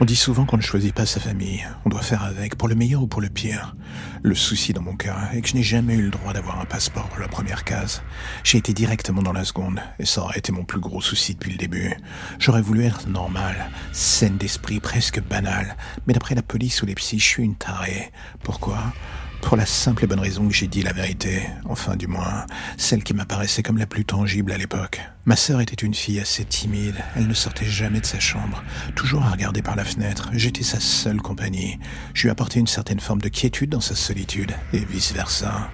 On dit souvent qu'on ne choisit pas sa famille, on doit faire avec, pour le meilleur ou pour le pire. Le souci dans mon cas est que je n'ai jamais eu le droit d'avoir un passeport pour la première case. J'ai été directement dans la seconde, et ça aurait été mon plus gros souci depuis le début. J'aurais voulu être normal, saine d'esprit, presque banal, mais d'après la police ou les psys, je suis une tarée. Pourquoi? Pour la simple et bonne raison que j'ai dit la vérité, enfin du moins, celle qui m'apparaissait comme la plus tangible à l'époque. Ma sœur était une fille assez timide, elle ne sortait jamais de sa chambre, toujours à regarder par la fenêtre, j'étais sa seule compagnie. Je lui apportais une certaine forme de quiétude dans sa solitude, et vice-versa.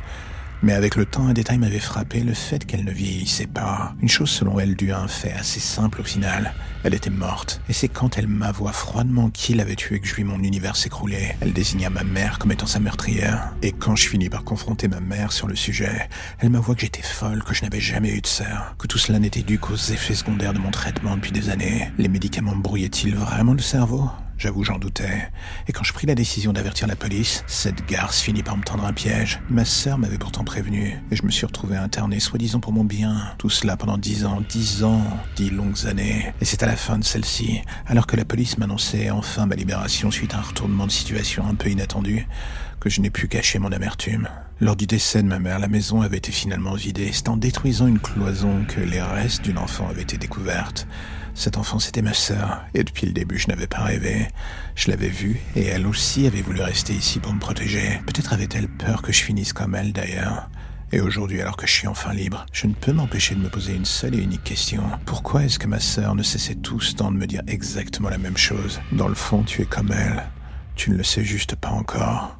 Mais avec le temps, un détail m'avait frappé, le fait qu'elle ne vieillissait pas. Une chose selon elle due à un fait assez simple au final. Elle était morte. Et c'est quand elle m'avoua froidement qui l'avait tuée que je vis mon univers s'écrouler. Elle désigna ma mère comme étant sa meurtrière. Et quand je finis par confronter ma mère sur le sujet, elle m'avoua que j'étais folle, que je n'avais jamais eu de sœur. Que tout cela n'était dû qu'aux effets secondaires de mon traitement depuis des années. Les médicaments brouillaient-ils vraiment le cerveau? J'avoue, j'en doutais. Et quand je pris la décision d'avertir la police, cette garce finit par me tendre un piège. Ma sœur m'avait pourtant prévenu, et je me suis retrouvé interné, soi-disant pour mon bien. Tout cela pendant dix ans, dix ans, dix longues années. Et c'est à la fin de celle-ci, alors que la police m'annonçait enfin ma libération suite à un retournement de situation un peu inattendu, que je n'ai pu cacher mon amertume. Lors du décès de ma mère, la maison avait été finalement vidée. C'est en détruisant une cloison que les restes d'une enfant avaient été découvertes. Cette enfant, c'était ma sœur, et depuis le début, je n'avais pas rêvé. Je l'avais vue, et elle aussi avait voulu rester ici pour me protéger. Peut-être avait-elle peur que je finisse comme elle, d'ailleurs. Et aujourd'hui, alors que je suis enfin libre, je ne peux m'empêcher de me poser une seule et unique question. Pourquoi est-ce que ma sœur ne cessait tout ce temps de me dire exactement la même chose? Dans le fond, tu es comme elle. Tu ne le sais juste pas encore.